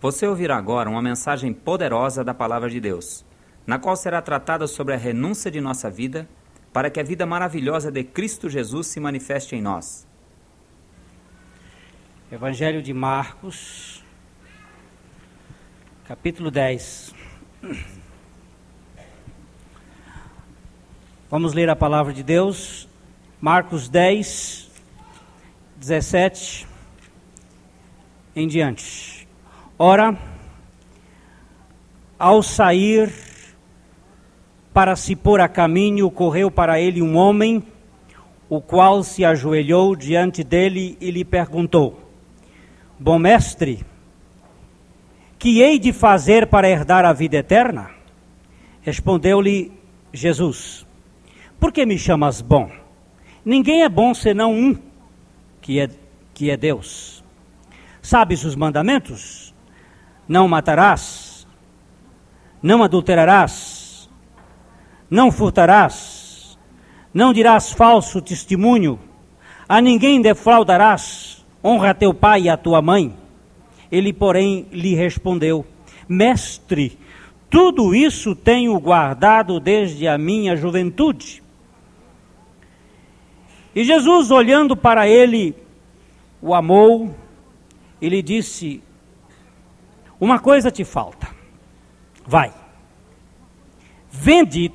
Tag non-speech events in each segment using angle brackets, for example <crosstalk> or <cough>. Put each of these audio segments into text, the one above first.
Você ouvirá agora uma mensagem poderosa da Palavra de Deus, na qual será tratada sobre a renúncia de nossa vida para que a vida maravilhosa de Cristo Jesus se manifeste em nós. Evangelho de Marcos, capítulo 10. Vamos ler a palavra de Deus, Marcos 10, 17 em diante. Ora, ao sair para se pôr a caminho, correu para ele um homem, o qual se ajoelhou diante dele e lhe perguntou: Bom mestre, que hei de fazer para herdar a vida eterna? Respondeu-lhe Jesus: Por que me chamas bom? Ninguém é bom senão um, que é, que é Deus. Sabes os mandamentos? Não matarás, não adulterarás, não furtarás, não dirás falso testemunho, a ninguém defraudarás, honra teu pai e a tua mãe. Ele, porém, lhe respondeu: Mestre, tudo isso tenho guardado desde a minha juventude. E Jesus, olhando para ele, o amou e lhe disse: Uma coisa te falta. Vai, vende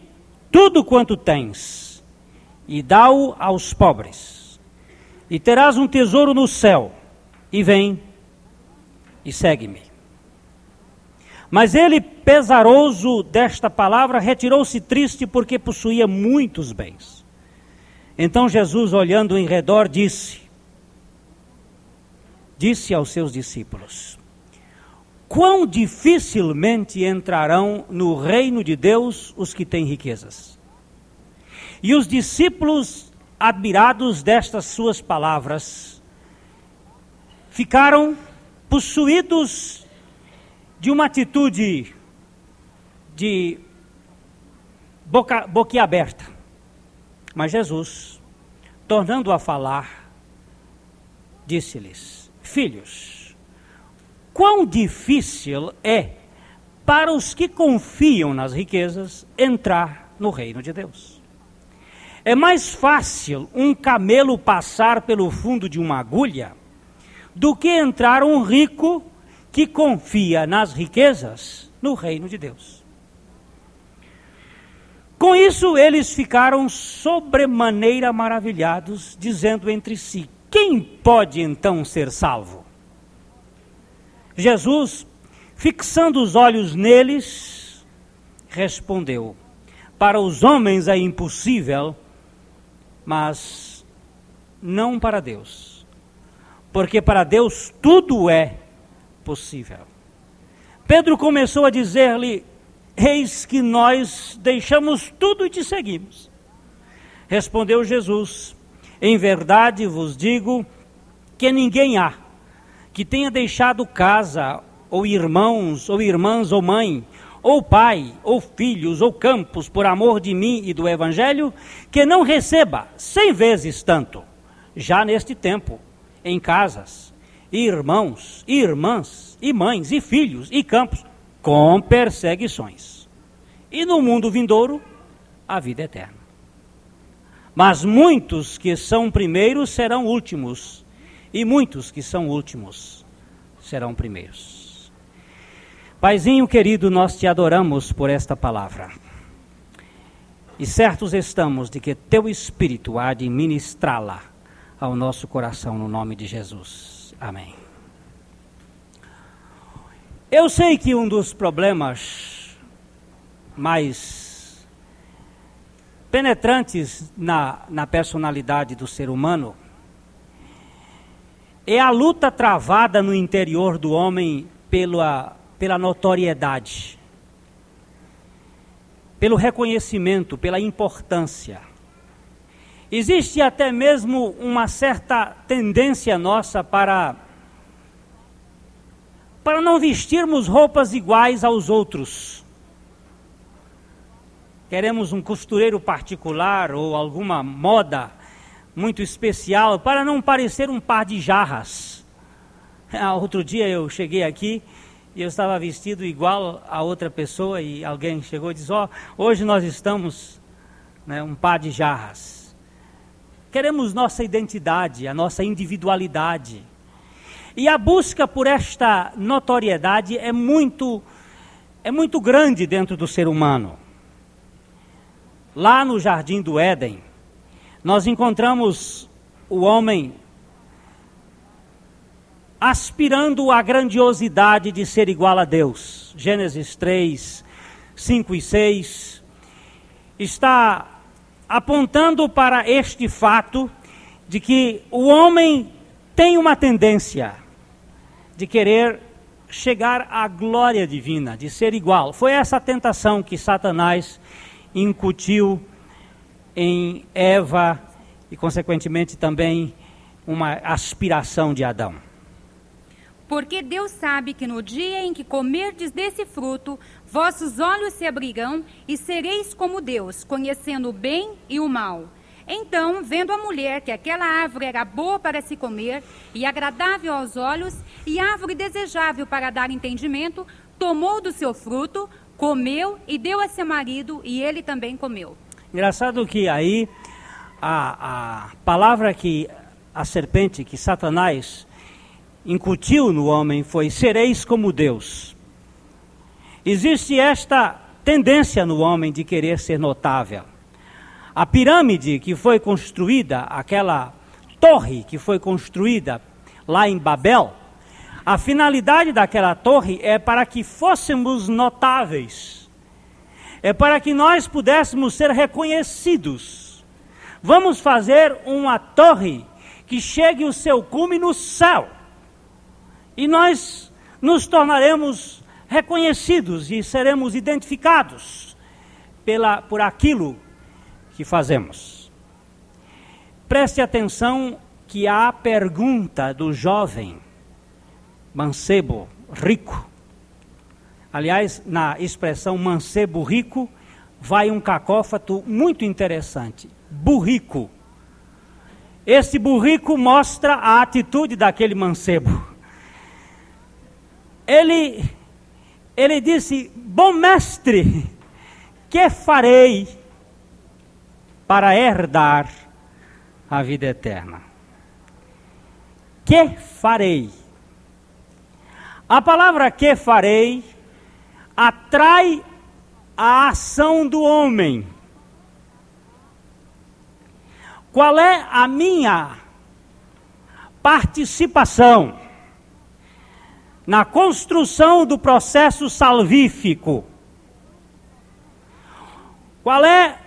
tudo quanto tens e dá-o aos pobres, e terás um tesouro no céu. E vem e segue-me. Mas ele, pesaroso desta palavra, retirou-se triste porque possuía muitos bens. Então Jesus, olhando em redor, disse: disse aos seus discípulos: Quão dificilmente entrarão no reino de Deus os que têm riquezas. E os discípulos, admirados destas suas palavras, ficaram possuídos de uma atitude de boca, boquiaberta. Mas Jesus, tornando a falar, disse-lhes: Filhos, quão difícil é para os que confiam nas riquezas entrar no reino de Deus. É mais fácil um camelo passar pelo fundo de uma agulha do que entrar um rico que confia nas riquezas no reino de Deus. Com isso, eles ficaram sobremaneira maravilhados, dizendo entre si: quem pode então ser salvo? Jesus, fixando os olhos neles, respondeu: Para os homens é impossível, mas não para Deus. Porque para Deus tudo é possível. Pedro começou a dizer-lhe: Eis que nós deixamos tudo e te seguimos. Respondeu Jesus: em verdade vos digo que ninguém há que tenha deixado casa, ou irmãos, ou irmãs, ou mãe, ou pai, ou filhos, ou campos, por amor de mim e do Evangelho, que não receba cem vezes tanto, já neste tempo, em casas, irmãos, irmãs, e mães, e filhos, e campos, com perseguições. E no mundo vindouro, a vida eterna. Mas muitos que são primeiros serão últimos, e muitos que são últimos serão primeiros. Paizinho querido, nós te adoramos por esta palavra. E certos estamos de que teu Espírito há de ministrá-la ao nosso coração no nome de Jesus. Amém. Eu sei que um dos problemas mais penetrantes na, na personalidade do ser humano é a luta travada no interior do homem pela, pela notoriedade, pelo reconhecimento, pela importância. Existe até mesmo uma certa tendência nossa para para não vestirmos roupas iguais aos outros queremos um costureiro particular ou alguma moda muito especial para não parecer um par de jarras. Ah, outro dia eu cheguei aqui e eu estava vestido igual a outra pessoa e alguém chegou e disse: Ó, oh, hoje nós estamos né, um par de jarras. Queremos nossa identidade, a nossa individualidade. E a busca por esta notoriedade é muito, é muito grande dentro do ser humano. Lá no jardim do Éden, nós encontramos o homem aspirando à grandiosidade de ser igual a Deus. Gênesis 3, 5 e 6 está apontando para este fato de que o homem tem uma tendência de querer chegar à glória divina, de ser igual. Foi essa tentação que Satanás incutiu em Eva e, consequentemente, também uma aspiração de Adão. Porque Deus sabe que no dia em que comerdes desse fruto, vossos olhos se abrirão e sereis como Deus, conhecendo o bem e o mal. Então, vendo a mulher que aquela árvore era boa para se comer e agradável aos olhos e árvore desejável para dar entendimento, tomou do seu fruto, comeu e deu a seu marido e ele também comeu. Engraçado que aí a, a palavra que a serpente, que Satanás incutiu no homem foi: sereis como Deus. Existe esta tendência no homem de querer ser notável. A pirâmide que foi construída, aquela torre que foi construída lá em Babel, a finalidade daquela torre é para que fôssemos notáveis, é para que nós pudéssemos ser reconhecidos. Vamos fazer uma torre que chegue o seu cume no céu e nós nos tornaremos reconhecidos e seremos identificados pela, por aquilo que fazemos. Preste atenção que a pergunta do jovem mancebo rico, aliás, na expressão mancebo rico, vai um cacófato muito interessante. Burrico. Esse burrico mostra a atitude daquele mancebo ele, ele disse: Bom mestre, que farei para herdar a vida eterna? Que farei? A palavra que farei atrai a ação do homem. Qual é a minha participação? na construção do processo salvífico. Qual é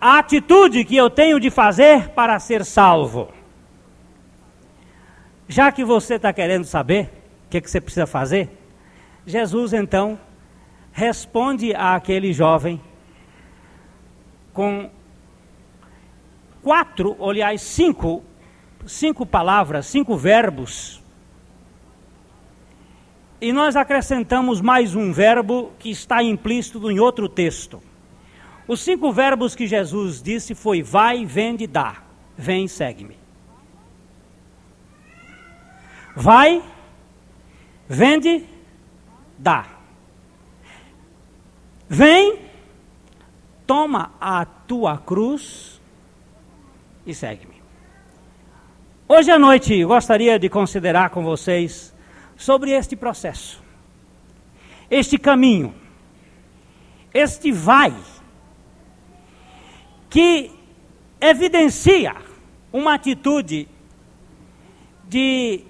a atitude que eu tenho de fazer para ser salvo? Já que você está querendo saber o que, que você precisa fazer, Jesus então responde àquele jovem com quatro, aliás, cinco, cinco palavras, cinco verbos e nós acrescentamos mais um verbo que está implícito em outro texto. Os cinco verbos que Jesus disse foi vai, vende, dá. Vem, segue-me. Vai, vende, dá. Vem, toma a tua cruz e segue-me. Hoje à noite gostaria de considerar com vocês sobre este processo, este caminho, este vai, que evidencia uma atitude de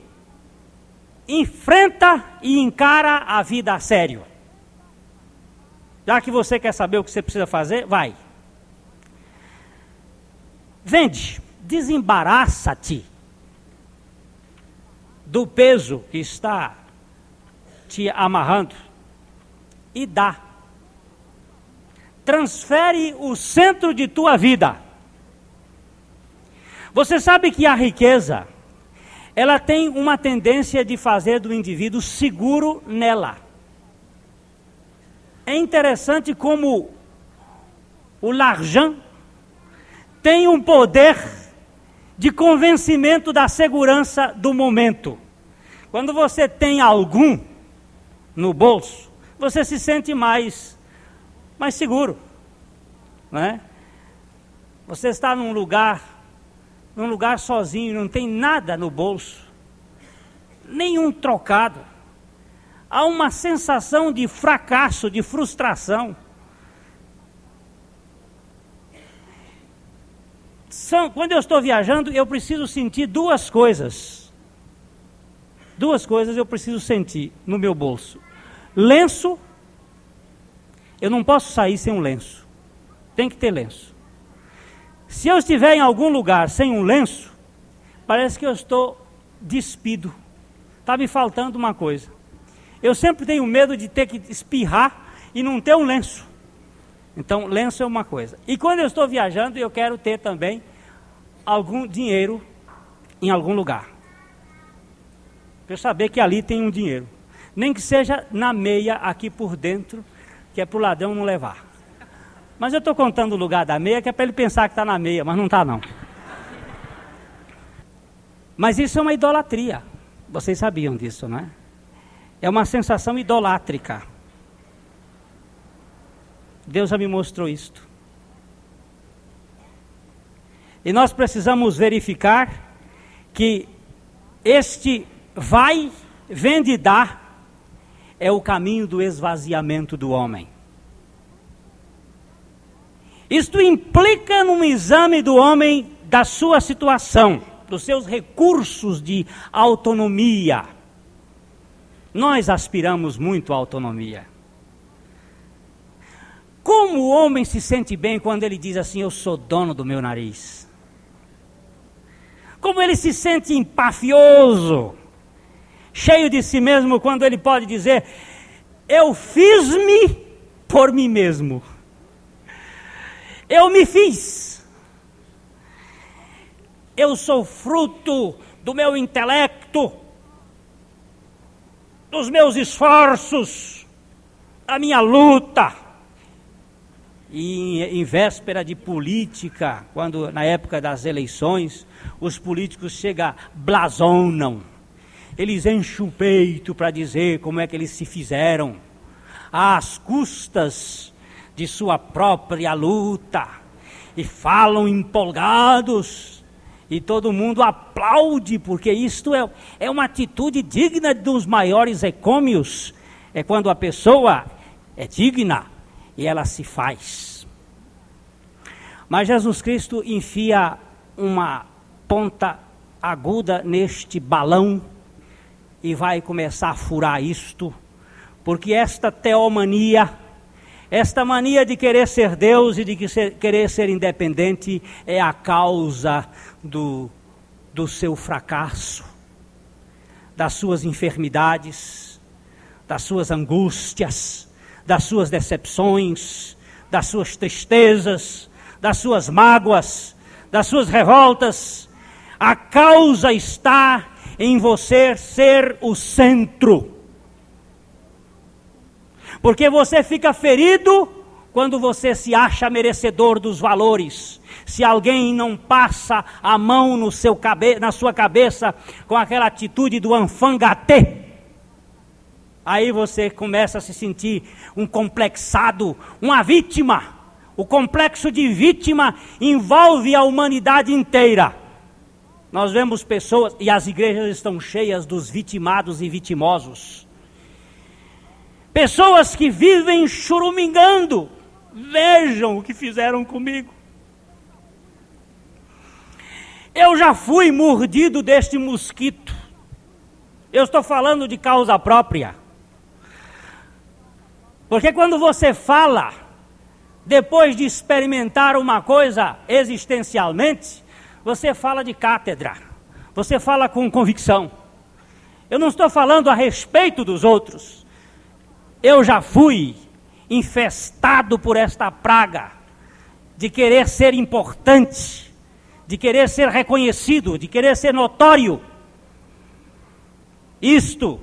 enfrenta e encara a vida a sério. Já que você quer saber o que você precisa fazer, vai. Vende, desembaraça-te do peso que está te amarrando e dá. Transfere o centro de tua vida. Você sabe que a riqueza, ela tem uma tendência de fazer do indivíduo seguro nela. É interessante como o l'argent tem um poder de convencimento da segurança do momento. Quando você tem algum, no bolso, você se sente mais, mais seguro. Né? Você está num lugar, num lugar sozinho, não tem nada no bolso, nenhum trocado. Há uma sensação de fracasso, de frustração. São, quando eu estou viajando, eu preciso sentir duas coisas. Duas coisas eu preciso sentir no meu bolso: lenço. Eu não posso sair sem um lenço. Tem que ter lenço. Se eu estiver em algum lugar sem um lenço, parece que eu estou despido. Está me faltando uma coisa. Eu sempre tenho medo de ter que espirrar e não ter um lenço. Então, lenço é uma coisa. E quando eu estou viajando, eu quero ter também algum dinheiro em algum lugar. Para eu saber que ali tem um dinheiro. Nem que seja na meia aqui por dentro, que é para o ladrão não levar. Mas eu estou contando o lugar da meia, que é para ele pensar que está na meia, mas não está não. Mas isso é uma idolatria. Vocês sabiam disso, não é? É uma sensação idolátrica. Deus já me mostrou isto. E nós precisamos verificar que este vai, vende e dá é o caminho do esvaziamento do homem. Isto implica num exame do homem da sua situação, dos seus recursos de autonomia. Nós aspiramos muito à autonomia. Como o homem se sente bem quando ele diz assim: Eu sou dono do meu nariz? Como ele se sente empafioso, cheio de si mesmo, quando ele pode dizer: Eu fiz-me por mim mesmo. Eu me fiz. Eu sou fruto do meu intelecto, dos meus esforços, da minha luta. E em, véspera de política, quando na época das eleições, os políticos chegam, blasonam, eles enchem o peito para dizer como é que eles se fizeram, às custas de sua própria luta, e falam empolgados, e todo mundo aplaude, porque isto é, é uma atitude digna dos maiores ecômios, é quando a pessoa é digna e ela se faz. Mas Jesus Cristo enfia uma ponta aguda neste balão e vai começar a furar isto, porque esta teomania, esta mania de querer ser Deus e de querer ser independente é a causa do, do seu fracasso, das suas enfermidades, das suas angústias, das suas decepções, das suas tristezas, das suas mágoas, das suas revoltas. A causa está em você ser o centro. Porque você fica ferido quando você se acha merecedor dos valores. Se alguém não passa a mão no seu cabe na sua cabeça com aquela atitude do anfangatê, Aí você começa a se sentir um complexado, uma vítima. O complexo de vítima envolve a humanidade inteira. Nós vemos pessoas, e as igrejas estão cheias dos vitimados e vitimosos. Pessoas que vivem churumingando. Vejam o que fizeram comigo. Eu já fui mordido deste mosquito. Eu estou falando de causa própria. Porque quando você fala, depois de experimentar uma coisa existencialmente, você fala de cátedra, você fala com convicção. Eu não estou falando a respeito dos outros. Eu já fui infestado por esta praga de querer ser importante, de querer ser reconhecido, de querer ser notório. Isto,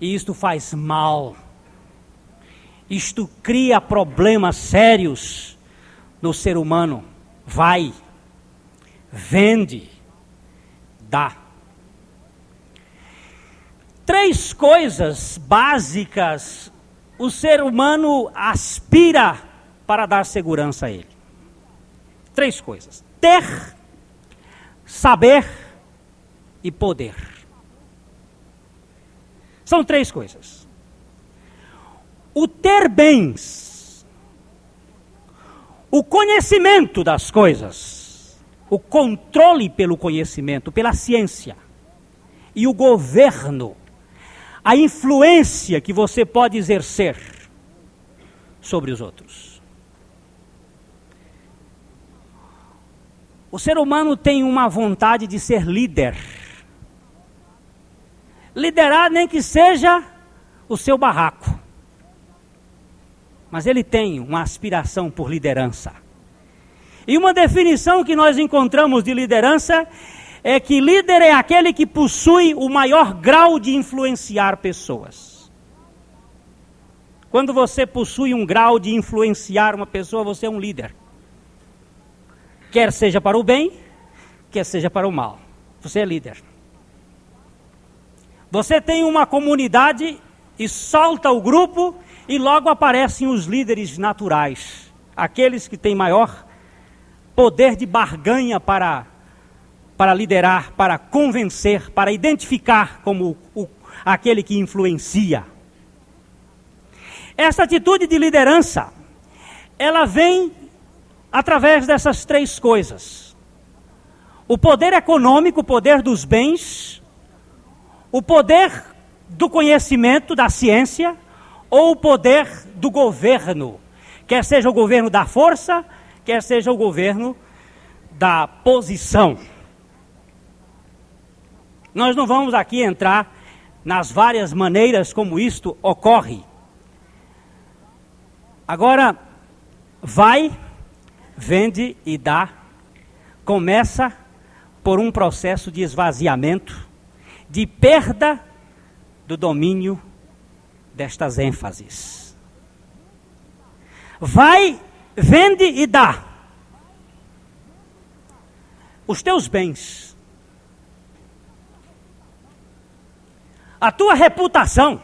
e isto faz mal isto cria problemas sérios no ser humano. Vai, vende, dá. Três coisas básicas o ser humano aspira para dar segurança a ele. Três coisas: ter, saber e poder. São três coisas. O ter bens, o conhecimento das coisas, o controle pelo conhecimento, pela ciência, e o governo, a influência que você pode exercer sobre os outros. O ser humano tem uma vontade de ser líder. Liderar nem que seja o seu barraco. Mas ele tem uma aspiração por liderança. E uma definição que nós encontramos de liderança é que líder é aquele que possui o maior grau de influenciar pessoas. Quando você possui um grau de influenciar uma pessoa, você é um líder quer seja para o bem, quer seja para o mal. Você é líder. Você tem uma comunidade e solta o grupo e logo aparecem os líderes naturais, aqueles que têm maior poder de barganha para para liderar, para convencer, para identificar como o, aquele que influencia. Essa atitude de liderança, ela vem através dessas três coisas: o poder econômico, o poder dos bens, o poder do conhecimento, da ciência, ou o poder do governo, quer seja o governo da força, quer seja o governo da posição. Nós não vamos aqui entrar nas várias maneiras como isto ocorre. Agora, vai vende e dá, começa por um processo de esvaziamento, de perda do domínio destas ênfases. Vai, vende e dá. Os teus bens, a tua reputação,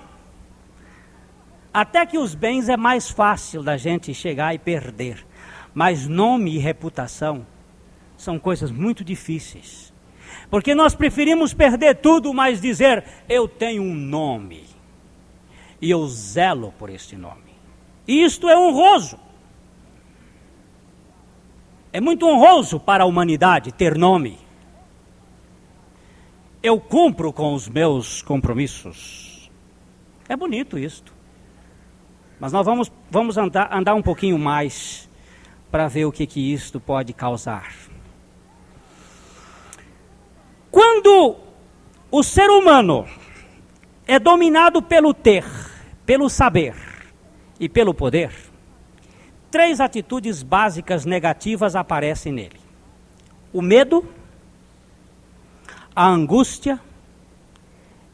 até que os bens é mais fácil da gente chegar e perder. Mas nome e reputação são coisas muito difíceis. Porque nós preferimos perder tudo, mas dizer: eu tenho um nome. E eu zelo por este nome. E isto é honroso. É muito honroso para a humanidade ter nome. Eu cumpro com os meus compromissos. É bonito isto. Mas nós vamos, vamos andar, andar um pouquinho mais para ver o que, que isto pode causar. Quando o ser humano é dominado pelo ter, pelo saber e pelo poder, três atitudes básicas negativas aparecem nele: o medo, a angústia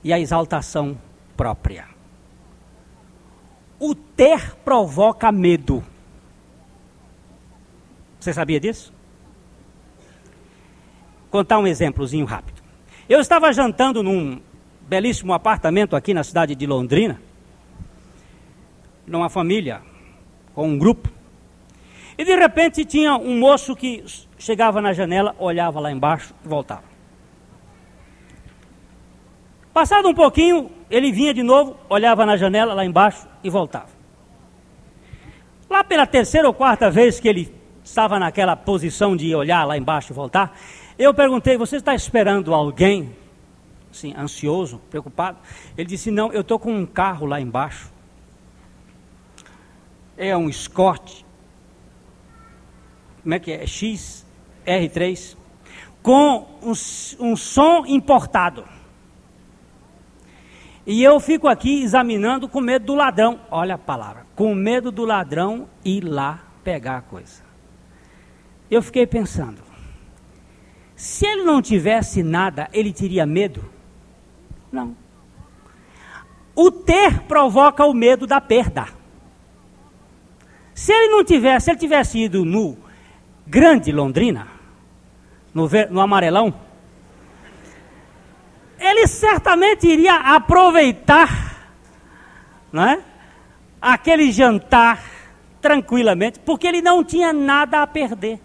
e a exaltação própria. O ter provoca medo. Você sabia disso? Contar um exemplozinho rápido. Eu estava jantando num belíssimo apartamento aqui na cidade de Londrina, numa família, com um grupo. E de repente tinha um moço que chegava na janela, olhava lá embaixo e voltava. Passado um pouquinho, ele vinha de novo, olhava na janela lá embaixo e voltava. Lá pela terceira ou quarta vez que ele estava naquela posição de olhar lá embaixo e voltar, eu perguntei: Você está esperando alguém? Assim, ansioso, preocupado? Ele disse: Não, eu estou com um carro lá embaixo. É um Scott. Como é que é? X R3. Com um, um som importado. E eu fico aqui examinando com medo do ladrão. Olha a palavra. Com medo do ladrão ir lá pegar a coisa eu fiquei pensando: se ele não tivesse nada, ele teria medo? Não. O ter provoca o medo da perda. Se ele não tivesse, se ele tivesse ido no Grande Londrina, no, no amarelão, ele certamente iria aproveitar né, aquele jantar tranquilamente, porque ele não tinha nada a perder.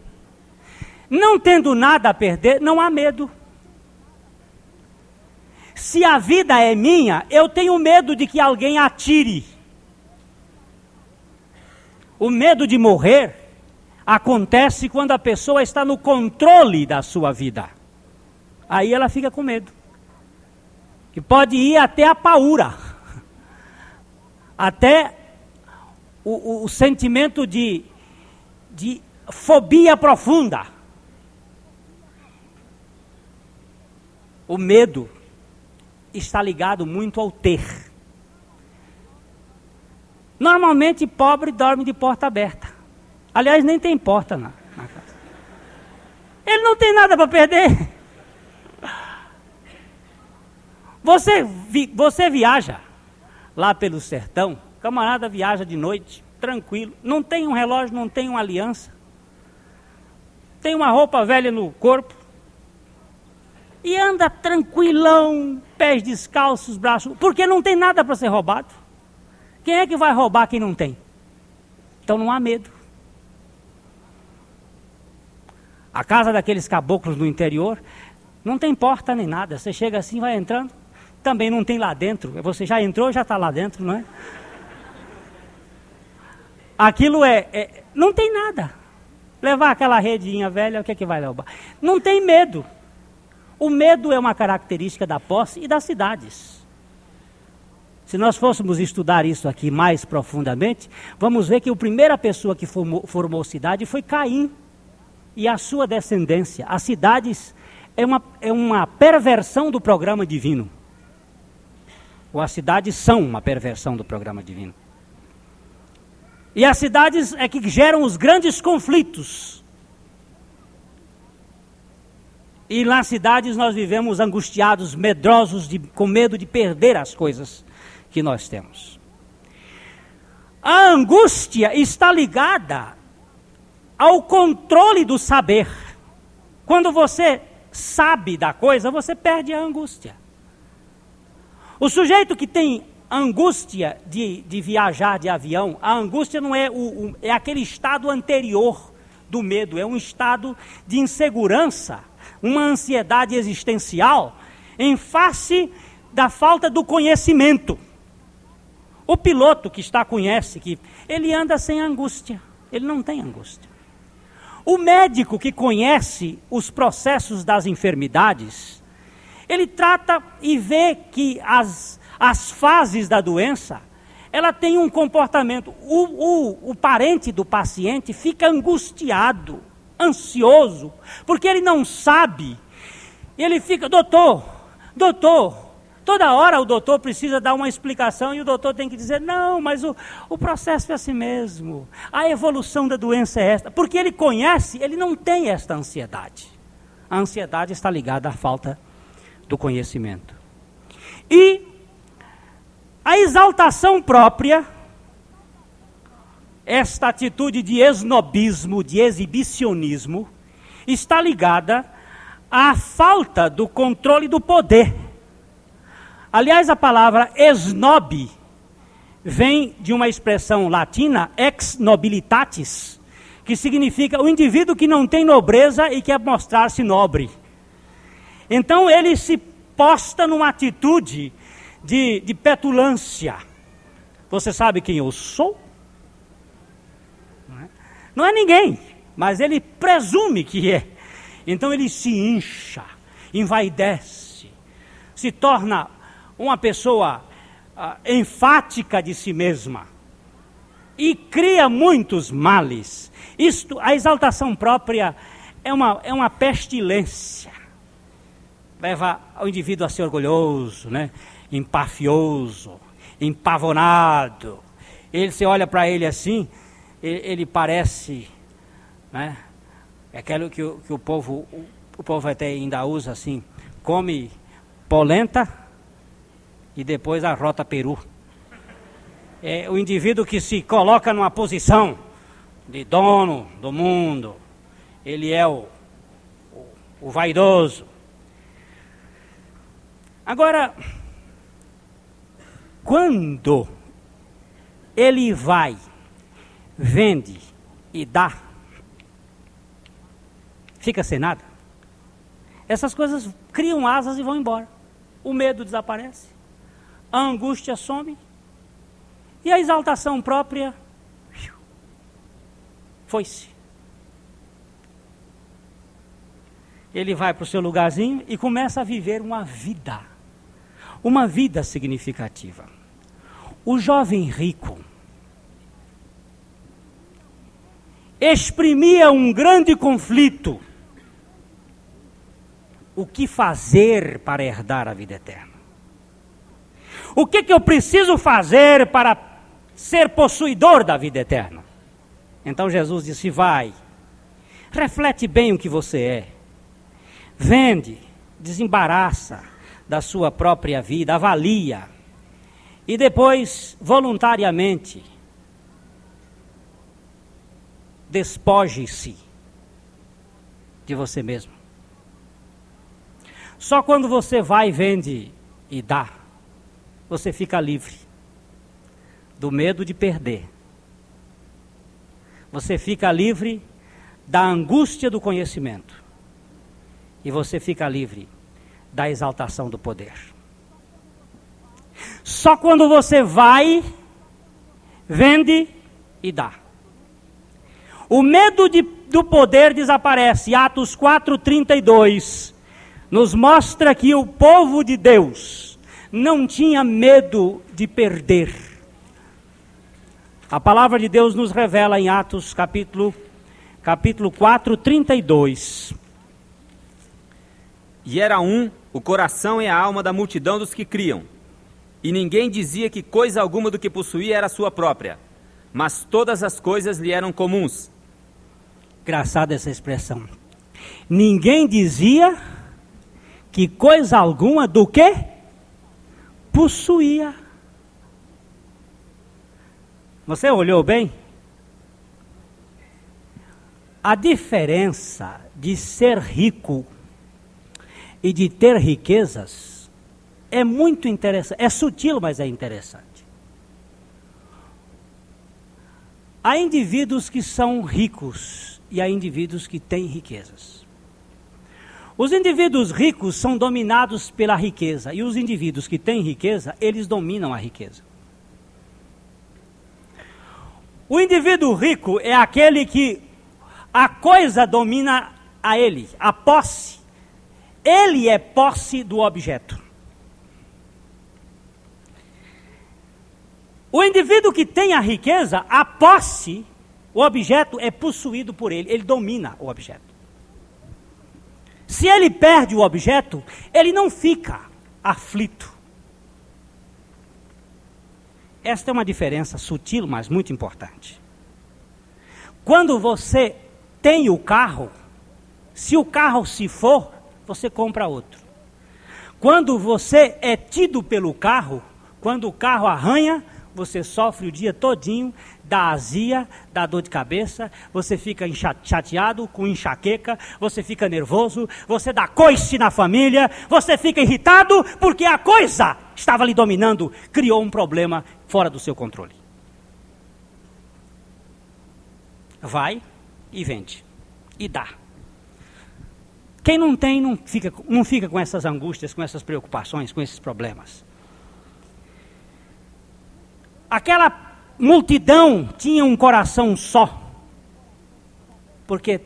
Não tendo nada a perder, não há medo. Se a vida é minha, eu tenho medo de que alguém atire. O medo de morrer acontece quando a pessoa está no controle da sua vida. Aí ela fica com medo. Que pode ir até a paura. Até o, o, o sentimento de, de fobia profunda. O medo está ligado muito ao ter. Normalmente, pobre dorme de porta aberta. Aliás, nem tem porta na, na casa. Ele não tem nada para perder. Você, vi, você viaja lá pelo sertão, camarada viaja de noite, tranquilo, não tem um relógio, não tem uma aliança, tem uma roupa velha no corpo, e anda tranquilão, pés descalços, braços, porque não tem nada para ser roubado. Quem é que vai roubar quem não tem? Então não há medo. A casa daqueles caboclos no interior não tem porta nem nada. Você chega assim, vai entrando, também não tem lá dentro. Você já entrou, já está lá dentro, não é? Aquilo é, é, não tem nada. Levar aquela redinha velha, o que é que vai levar? Não tem medo. O medo é uma característica da posse e das cidades. Se nós fôssemos estudar isso aqui mais profundamente, vamos ver que a primeira pessoa que formou, formou cidade foi Caim e a sua descendência. As cidades é uma, é uma perversão do programa divino. Ou as cidades são uma perversão do programa divino. E as cidades é que geram os grandes conflitos E nas cidades nós vivemos angustiados, medrosos, de, com medo de perder as coisas que nós temos. A angústia está ligada ao controle do saber. Quando você sabe da coisa, você perde a angústia. O sujeito que tem angústia de, de viajar de avião, a angústia não é, o, o, é aquele estado anterior do medo, é um estado de insegurança uma ansiedade existencial em face da falta do conhecimento. O piloto que está conhece que ele anda sem angústia, ele não tem angústia. O médico que conhece os processos das enfermidades, ele trata e vê que as, as fases da doença, ela tem um comportamento. O, o, o parente do paciente fica angustiado ansioso, porque ele não sabe. Ele fica, doutor, doutor, toda hora o doutor precisa dar uma explicação e o doutor tem que dizer: não, mas o, o processo é assim mesmo, a evolução da doença é esta. Porque ele conhece, ele não tem esta ansiedade. A ansiedade está ligada à falta do conhecimento. E a exaltação própria esta atitude de esnobismo, de exibicionismo, está ligada à falta do controle do poder. Aliás, a palavra esnobe vem de uma expressão latina, ex nobilitatis, que significa o indivíduo que não tem nobreza e quer mostrar-se nobre. Então ele se posta numa atitude de, de petulância. Você sabe quem eu sou? Não é ninguém, mas ele presume que é. Então ele se incha, envaidece, se torna uma pessoa ah, enfática de si mesma e cria muitos males. Isto, a exaltação própria é uma, é uma pestilência. Leva o indivíduo a ser orgulhoso, né? empafioso, empavonado. Ele se olha para ele assim, ele, ele parece, né? É aquilo que, o, que o povo, o, o povo até ainda usa assim, come polenta e depois arrota peru. É o indivíduo que se coloca numa posição de dono do mundo. Ele é o, o, o vaidoso. Agora, quando ele vai, vende e dá, fica sem nada. Essas coisas criam asas e vão embora. O medo desaparece, a angústia some e a exaltação própria foi-se. Ele vai para o seu lugarzinho e começa a viver uma vida, uma vida significativa. O jovem rico exprimia um grande conflito. O que fazer para herdar a vida eterna? O que, que eu preciso fazer para ser possuidor da vida eterna? Então Jesus disse: Vai, reflete bem o que você é, vende, desembaraça da sua própria vida, avalia, e depois, voluntariamente, despoje-se de você mesmo. Só quando você vai, vende e dá, você fica livre do medo de perder. Você fica livre da angústia do conhecimento. E você fica livre da exaltação do poder. Só quando você vai, vende e dá. O medo de, do poder desaparece. Atos 4,32 nos mostra que o povo de Deus não tinha medo de perder. A palavra de Deus nos revela em Atos capítulo, capítulo 4, 32. E era um o coração e a alma da multidão dos que criam e ninguém dizia que coisa alguma do que possuía era sua própria, mas todas as coisas lhe eram comuns. Engraçada essa expressão. Ninguém dizia que coisa alguma do que possuía. Você olhou bem? A diferença de ser rico e de ter riquezas é muito interessante. É sutil, mas é interessante. Há indivíduos que são ricos e há indivíduos que têm riquezas. Os indivíduos ricos são dominados pela riqueza e os indivíduos que têm riqueza, eles dominam a riqueza. O indivíduo rico é aquele que a coisa domina a ele, a posse. Ele é posse do objeto. O indivíduo que tem a riqueza, a posse, o objeto é possuído por ele, ele domina o objeto. Se ele perde o objeto, ele não fica aflito. Esta é uma diferença sutil, mas muito importante. Quando você tem o carro, se o carro se for, você compra outro. Quando você é tido pelo carro, quando o carro arranha, você sofre o dia todinho da azia, da dor de cabeça, você fica chateado com enxaqueca, você fica nervoso, você dá coice na família, você fica irritado porque a coisa estava lhe dominando, criou um problema fora do seu controle. Vai e vende e dá. Quem não tem não fica, não fica com essas angústias, com essas preocupações, com esses problemas. Aquela multidão tinha um coração só, porque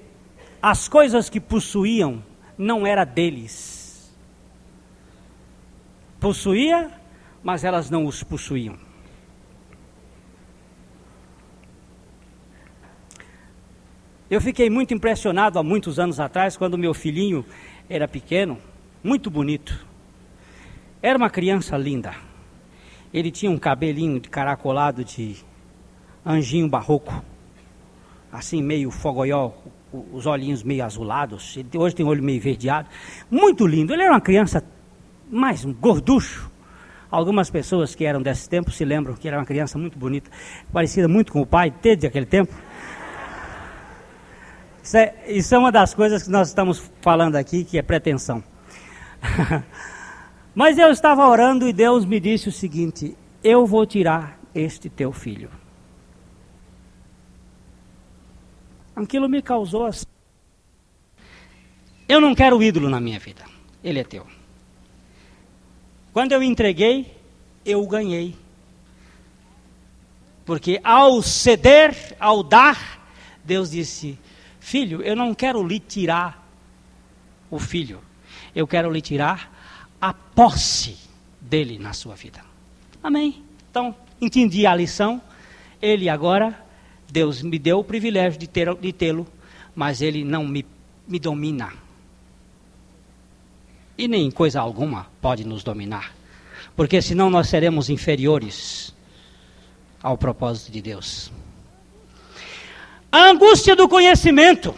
as coisas que possuíam não era deles. Possuía, mas elas não os possuíam. Eu fiquei muito impressionado há muitos anos atrás, quando meu filhinho era pequeno, muito bonito. Era uma criança linda. Ele tinha um cabelinho de caracolado de anjinho barroco, assim meio fogoió, os olhinhos meio azulados. Hoje tem olho meio verdeado. Muito lindo. Ele era uma criança mais um gorducho. Algumas pessoas que eram desse tempo se lembram que era uma criança muito bonita, parecida muito com o pai, desde aquele tempo. Isso é, isso é uma das coisas que nós estamos falando aqui, que é pretensão. <laughs> Mas eu estava orando e Deus me disse o seguinte: Eu vou tirar este teu filho. Aquilo me causou assim. Eu não quero ídolo na minha vida. Ele é teu. Quando eu entreguei, eu ganhei. Porque ao ceder, ao dar, Deus disse: Filho, eu não quero lhe tirar o filho, eu quero lhe tirar a posse dele na sua vida. Amém. Então, entendi a lição. Ele agora, Deus me deu o privilégio de, ter, de tê-lo, mas ele não me, me domina. E nem coisa alguma pode nos dominar. Porque senão nós seremos inferiores ao propósito de Deus. A angústia do conhecimento.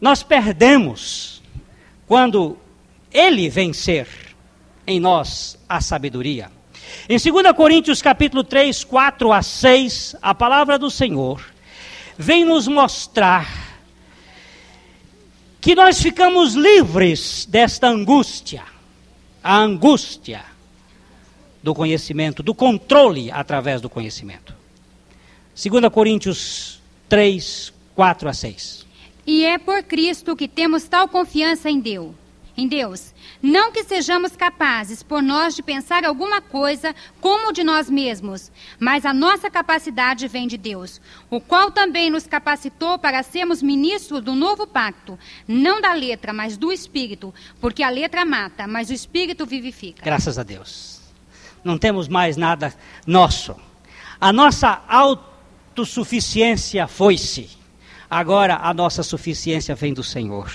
Nós perdemos quando ele vencer em nós a sabedoria. Em 2 Coríntios capítulo 3, 4 a 6, a palavra do Senhor vem nos mostrar que nós ficamos livres desta angústia, a angústia do conhecimento, do controle através do conhecimento. 2 Coríntios 3, 4 a 6. E é por Cristo que temos tal confiança em Deus. Em Deus, não que sejamos capazes por nós de pensar alguma coisa como de nós mesmos, mas a nossa capacidade vem de Deus, o qual também nos capacitou para sermos ministros do novo pacto, não da letra, mas do espírito, porque a letra mata, mas o espírito vivifica. Graças a Deus. Não temos mais nada nosso. A nossa autossuficiência foi-se. Agora a nossa suficiência vem do Senhor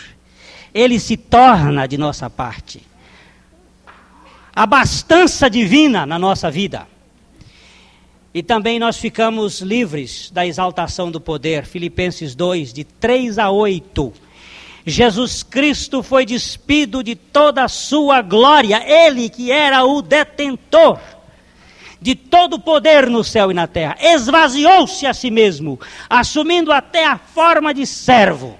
ele se torna de nossa parte. A abastança divina na nossa vida. E também nós ficamos livres da exaltação do poder. Filipenses 2, de 3 a 8. Jesus Cristo foi despido de toda a sua glória, ele que era o detentor de todo o poder no céu e na terra, esvaziou-se a si mesmo, assumindo até a forma de servo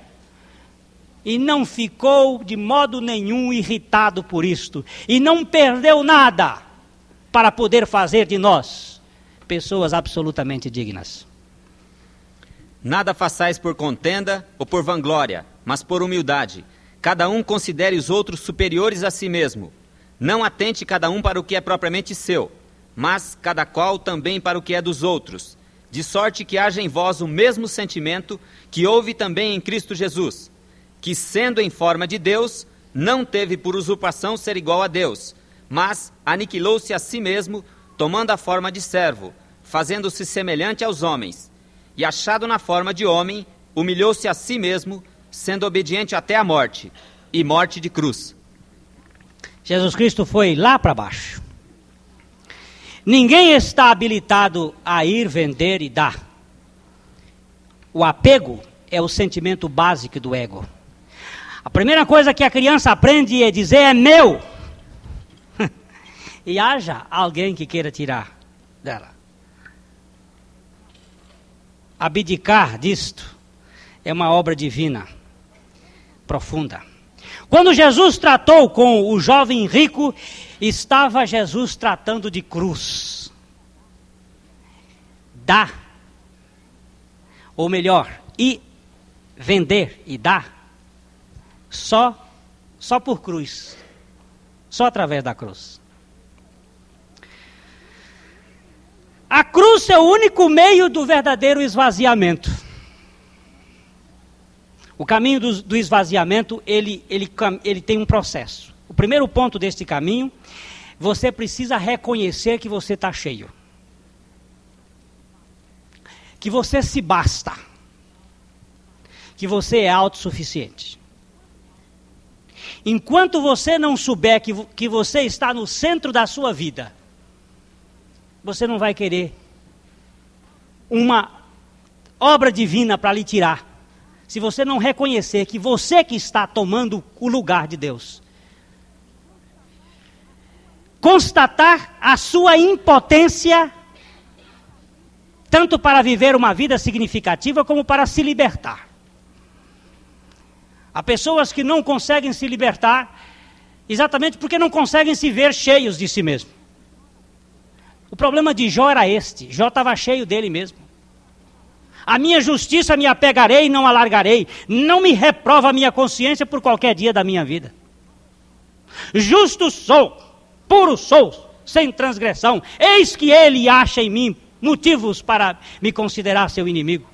e não ficou de modo nenhum irritado por isto, e não perdeu nada para poder fazer de nós pessoas absolutamente dignas. Nada façais por contenda ou por vanglória, mas por humildade. Cada um considere os outros superiores a si mesmo. Não atente cada um para o que é propriamente seu, mas cada qual também para o que é dos outros. De sorte que haja em vós o mesmo sentimento que houve também em Cristo Jesus que, sendo em forma de Deus, não teve por usurpação ser igual a Deus, mas aniquilou-se a si mesmo, tomando a forma de servo, fazendo-se semelhante aos homens. E achado na forma de homem, humilhou-se a si mesmo, sendo obediente até a morte e morte de cruz. Jesus Cristo foi lá para baixo. Ninguém está habilitado a ir vender e dar. O apego é o sentimento básico do ego. A primeira coisa que a criança aprende é dizer é meu. <laughs> e haja alguém que queira tirar dela. Abdicar disto é uma obra divina, profunda. Quando Jesus tratou com o jovem rico, estava Jesus tratando de cruz. Dá, ou melhor, e vender e dar só só por cruz. Só através da cruz. A cruz é o único meio do verdadeiro esvaziamento. O caminho do, do esvaziamento, ele, ele, ele tem um processo. O primeiro ponto deste caminho, você precisa reconhecer que você está cheio. Que você se basta. Que você é autossuficiente. Enquanto você não souber que, que você está no centro da sua vida, você não vai querer uma obra divina para lhe tirar. Se você não reconhecer que você que está tomando o lugar de Deus. Constatar a sua impotência, tanto para viver uma vida significativa como para se libertar. Há pessoas que não conseguem se libertar Exatamente porque não conseguem se ver cheios de si mesmo. O problema de Jó era este: Jó estava cheio dele mesmo. A minha justiça me apegarei e não alargarei. Não me reprova a minha consciência por qualquer dia da minha vida. Justo sou, puro sou, sem transgressão. Eis que ele acha em mim motivos para me considerar seu inimigo.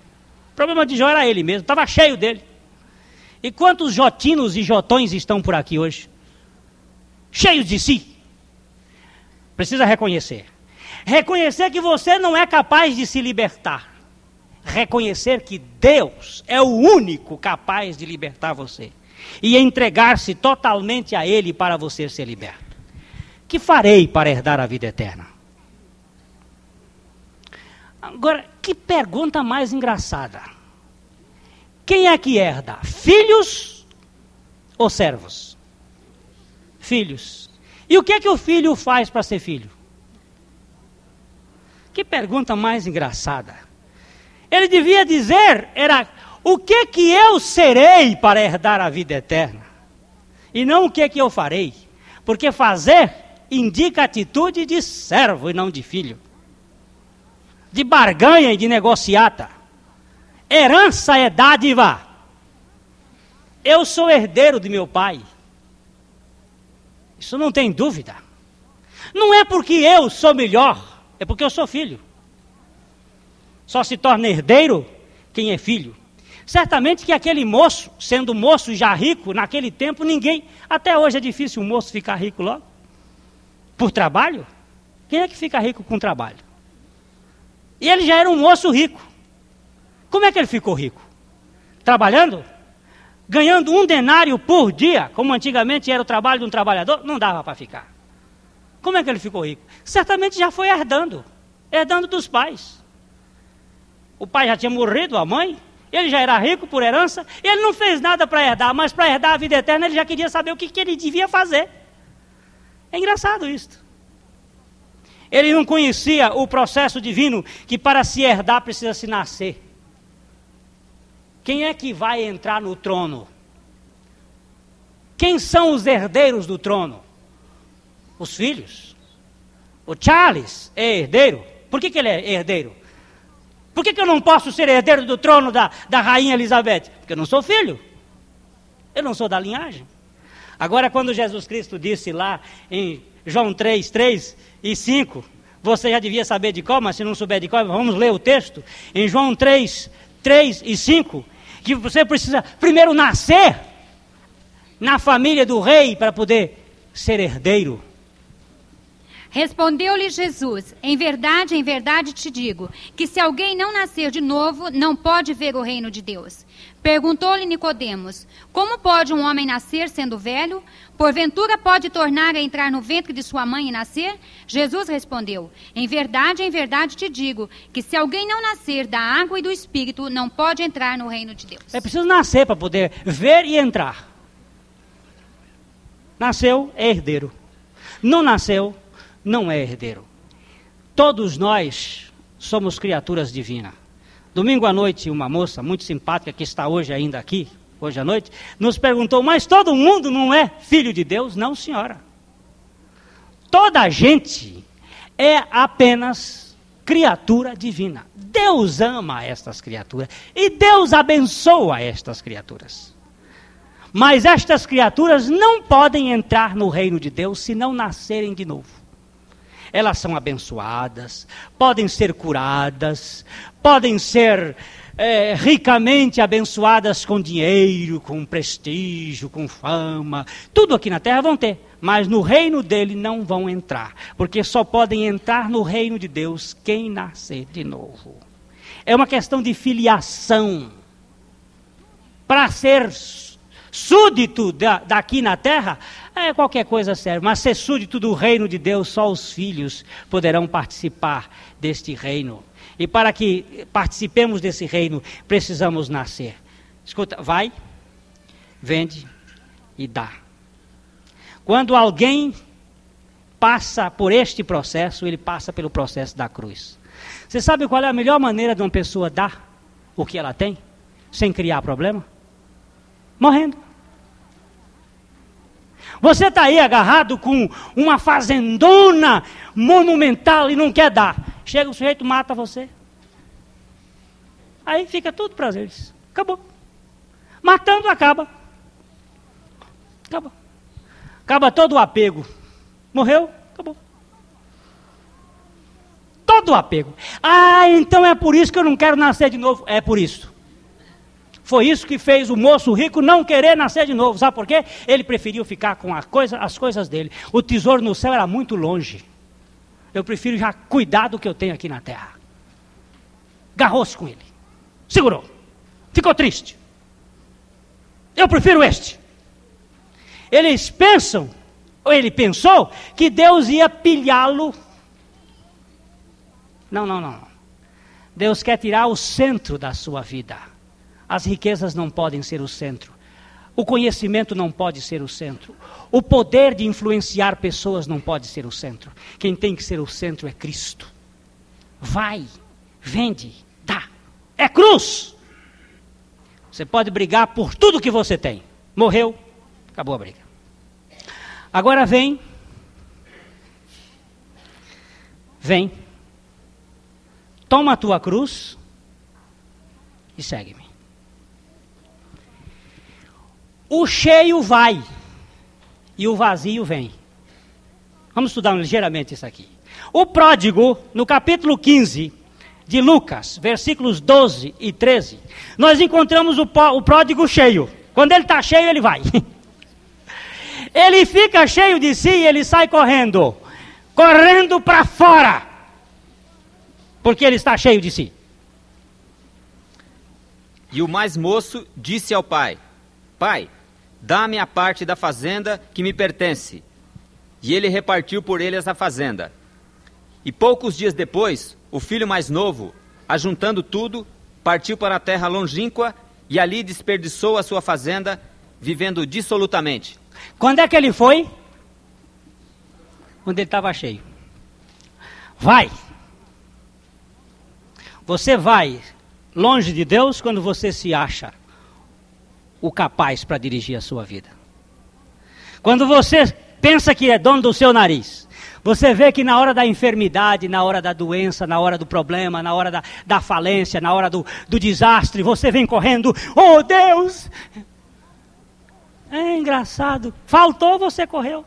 O problema de Jó era ele mesmo, estava cheio dele. E quantos jotinos e jotões estão por aqui hoje? Cheios de si. Precisa reconhecer. Reconhecer que você não é capaz de se libertar. Reconhecer que Deus é o único capaz de libertar você. E entregar-se totalmente a Ele para você ser liberto. Que farei para herdar a vida eterna? Agora, que pergunta mais engraçada. Quem é que herda? Filhos ou servos? Filhos. E o que é que o filho faz para ser filho? Que pergunta mais engraçada. Ele devia dizer era o que que eu serei para herdar a vida eterna? E não o que que eu farei? Porque fazer indica atitude de servo e não de filho. De barganha e de negociata. Herança é dádiva. Eu sou herdeiro de meu pai. Isso não tem dúvida. Não é porque eu sou melhor, é porque eu sou filho. Só se torna herdeiro quem é filho. Certamente que aquele moço, sendo moço já rico, naquele tempo ninguém. Até hoje é difícil um moço ficar rico logo. Por trabalho? Quem é que fica rico com trabalho? E ele já era um moço rico. Como é que ele ficou rico? Trabalhando? Ganhando um denário por dia, como antigamente era o trabalho de um trabalhador? Não dava para ficar. Como é que ele ficou rico? Certamente já foi herdando herdando dos pais. O pai já tinha morrido, a mãe, ele já era rico por herança, ele não fez nada para herdar, mas para herdar a vida eterna ele já queria saber o que, que ele devia fazer. É engraçado isto. Ele não conhecia o processo divino que para se herdar precisa se nascer. Quem é que vai entrar no trono? Quem são os herdeiros do trono? Os filhos. O Charles é herdeiro. Por que, que ele é herdeiro? Por que, que eu não posso ser herdeiro do trono da, da rainha Elizabeth? Porque eu não sou filho. Eu não sou da linhagem. Agora, quando Jesus Cristo disse lá em João 3, 3 e 5, você já devia saber de qual, mas se não souber de qual, vamos ler o texto. Em João 3, 3 e 5, que você precisa primeiro nascer na família do rei para poder ser herdeiro. Respondeu-lhe Jesus: Em verdade, em verdade te digo, que se alguém não nascer de novo, não pode ver o reino de Deus. Perguntou-lhe Nicodemos: Como pode um homem nascer sendo velho? Porventura pode tornar a entrar no ventre de sua mãe e nascer? Jesus respondeu: Em verdade, em verdade te digo, que se alguém não nascer da água e do espírito, não pode entrar no reino de Deus. É preciso nascer para poder ver e entrar. Nasceu, é herdeiro. Não nasceu, não é herdeiro. Todos nós somos criaturas divinas. Domingo à noite, uma moça muito simpática que está hoje ainda aqui, hoje à noite, nos perguntou: Mas todo mundo não é filho de Deus? Não, senhora. Toda gente é apenas criatura divina. Deus ama estas criaturas e Deus abençoa estas criaturas. Mas estas criaturas não podem entrar no reino de Deus se não nascerem de novo elas são abençoadas, podem ser curadas, podem ser é, ricamente abençoadas com dinheiro, com prestígio, com fama, tudo aqui na terra vão ter, mas no reino dele não vão entrar, porque só podem entrar no reino de Deus quem nascer de novo. É uma questão de filiação. Para ser súdito da, daqui na terra, é, qualquer coisa serve, mas ser súdito do reino de Deus, só os filhos poderão participar deste reino. E para que participemos desse reino, precisamos nascer. Escuta, vai, vende e dá. Quando alguém passa por este processo, ele passa pelo processo da cruz. Você sabe qual é a melhor maneira de uma pessoa dar o que ela tem, sem criar problema? Morrendo. Você está aí agarrado com uma fazendona monumental e não quer dar. Chega o sujeito, mata você. Aí fica tudo para eles. Acabou. Matando acaba. Acaba. Acaba todo o apego. Morreu, acabou. Todo o apego. Ah, então é por isso que eu não quero nascer de novo. É por isso. Foi isso que fez o moço rico não querer nascer de novo. Sabe por quê? Ele preferiu ficar com coisa, as coisas dele. O tesouro no céu era muito longe. Eu prefiro já cuidar do que eu tenho aqui na terra. Garrou-se com ele. Segurou. Ficou triste. Eu prefiro este. Eles pensam, ou ele pensou, que Deus ia pilhá-lo. Não, não, não. Deus quer tirar o centro da sua vida. As riquezas não podem ser o centro. O conhecimento não pode ser o centro. O poder de influenciar pessoas não pode ser o centro. Quem tem que ser o centro é Cristo. Vai, vende, dá. É cruz. Você pode brigar por tudo que você tem. Morreu, acabou a briga. Agora vem. Vem. Toma a tua cruz e segue-me. O cheio vai e o vazio vem. Vamos estudar ligeiramente isso aqui. O pródigo, no capítulo 15 de Lucas, versículos 12 e 13, nós encontramos o, o pródigo cheio. Quando ele está cheio, ele vai. <laughs> Ele fica cheio de si e ele sai correndo correndo para fora porque ele está cheio de si. E o mais moço disse ao pai: Pai, Dá-me a parte da fazenda que me pertence. E ele repartiu por ele essa fazenda. E poucos dias depois, o filho mais novo, ajuntando tudo, partiu para a terra longínqua e ali desperdiçou a sua fazenda, vivendo dissolutamente. Quando é que ele foi? Quando ele estava cheio. Vai. Você vai longe de Deus quando você se acha o capaz para dirigir a sua vida. Quando você pensa que é dono do seu nariz, você vê que na hora da enfermidade, na hora da doença, na hora do problema, na hora da, da falência, na hora do, do desastre, você vem correndo, oh Deus! É engraçado, faltou, você correu.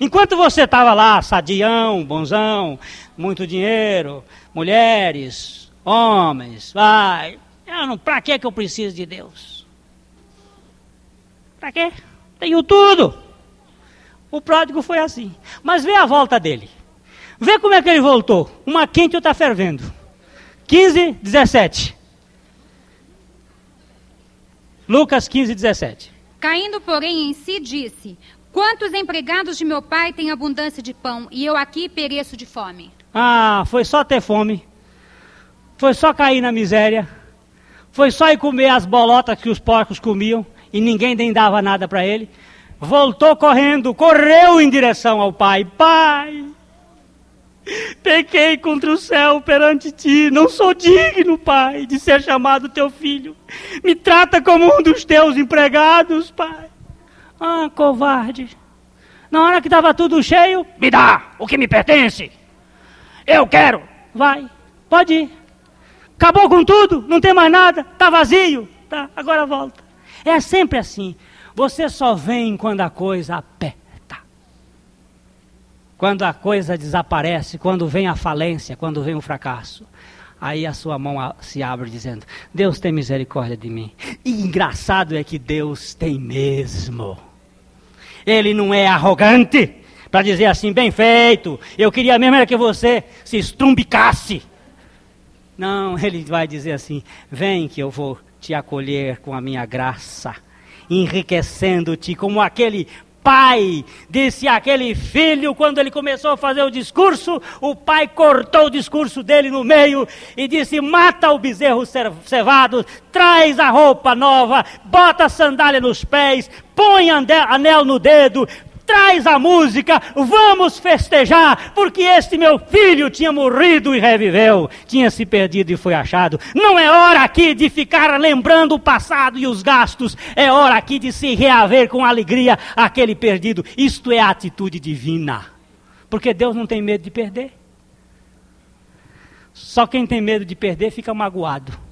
Enquanto você estava lá, sadião, bonzão, muito dinheiro, mulheres, homens, vai, para que, que eu preciso de Deus? Para quê? Tenho tudo. O pródigo foi assim. Mas vê a volta dele. Vê como é que ele voltou. Uma quente está fervendo. 15, 17. Lucas 15, 17. Caindo, porém, em si, disse: Quantos empregados de meu pai têm abundância de pão e eu aqui pereço de fome? Ah, foi só ter fome. Foi só cair na miséria. Foi só ir comer as bolotas que os porcos comiam e ninguém nem dava nada para ele. Voltou correndo, correu em direção ao pai: Pai, pequei contra o céu perante ti, não sou digno, pai, de ser chamado teu filho. Me trata como um dos teus empregados, pai. Ah, covarde. Na hora que estava tudo cheio, me dá o que me pertence. Eu quero. Vai, pode ir. Acabou com tudo, não tem mais nada, está vazio. Tá, agora volta. É sempre assim. Você só vem quando a coisa aperta. Quando a coisa desaparece, quando vem a falência, quando vem o fracasso. Aí a sua mão se abre dizendo: Deus tem misericórdia de mim. E engraçado é que Deus tem mesmo. Ele não é arrogante para dizer assim, bem feito. Eu queria mesmo era que você se estrumbicasse. Não, <laughs> ele vai dizer assim: vem que eu vou te acolher com a minha graça, enriquecendo-te como aquele pai disse aquele filho quando ele começou a fazer o discurso, o pai cortou o discurso dele no meio e disse: "Mata o bezerro cevado, traz a roupa nova, bota a sandália nos pés, põe anel no dedo, traz a música, vamos festejar, porque este meu filho tinha morrido e reviveu, tinha se perdido e foi achado. Não é hora aqui de ficar lembrando o passado e os gastos, é hora aqui de se reaver com alegria aquele perdido. Isto é a atitude divina, porque Deus não tem medo de perder. Só quem tem medo de perder fica magoado.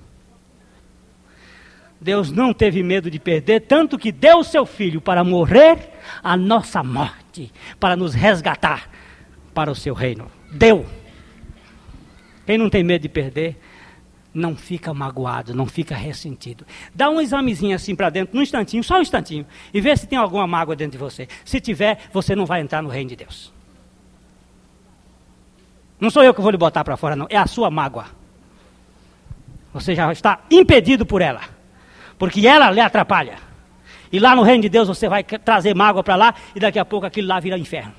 Deus não teve medo de perder, tanto que deu o seu filho para morrer a nossa morte, para nos resgatar para o seu reino. Deu. Quem não tem medo de perder, não fica magoado, não fica ressentido. Dá um examezinho assim para dentro, num instantinho, só um instantinho, e vê se tem alguma mágoa dentro de você. Se tiver, você não vai entrar no reino de Deus. Não sou eu que vou lhe botar para fora, não, é a sua mágoa. Você já está impedido por ela porque ela lhe atrapalha. E lá no reino de Deus você vai trazer mágoa para lá e daqui a pouco aquilo lá vira inferno.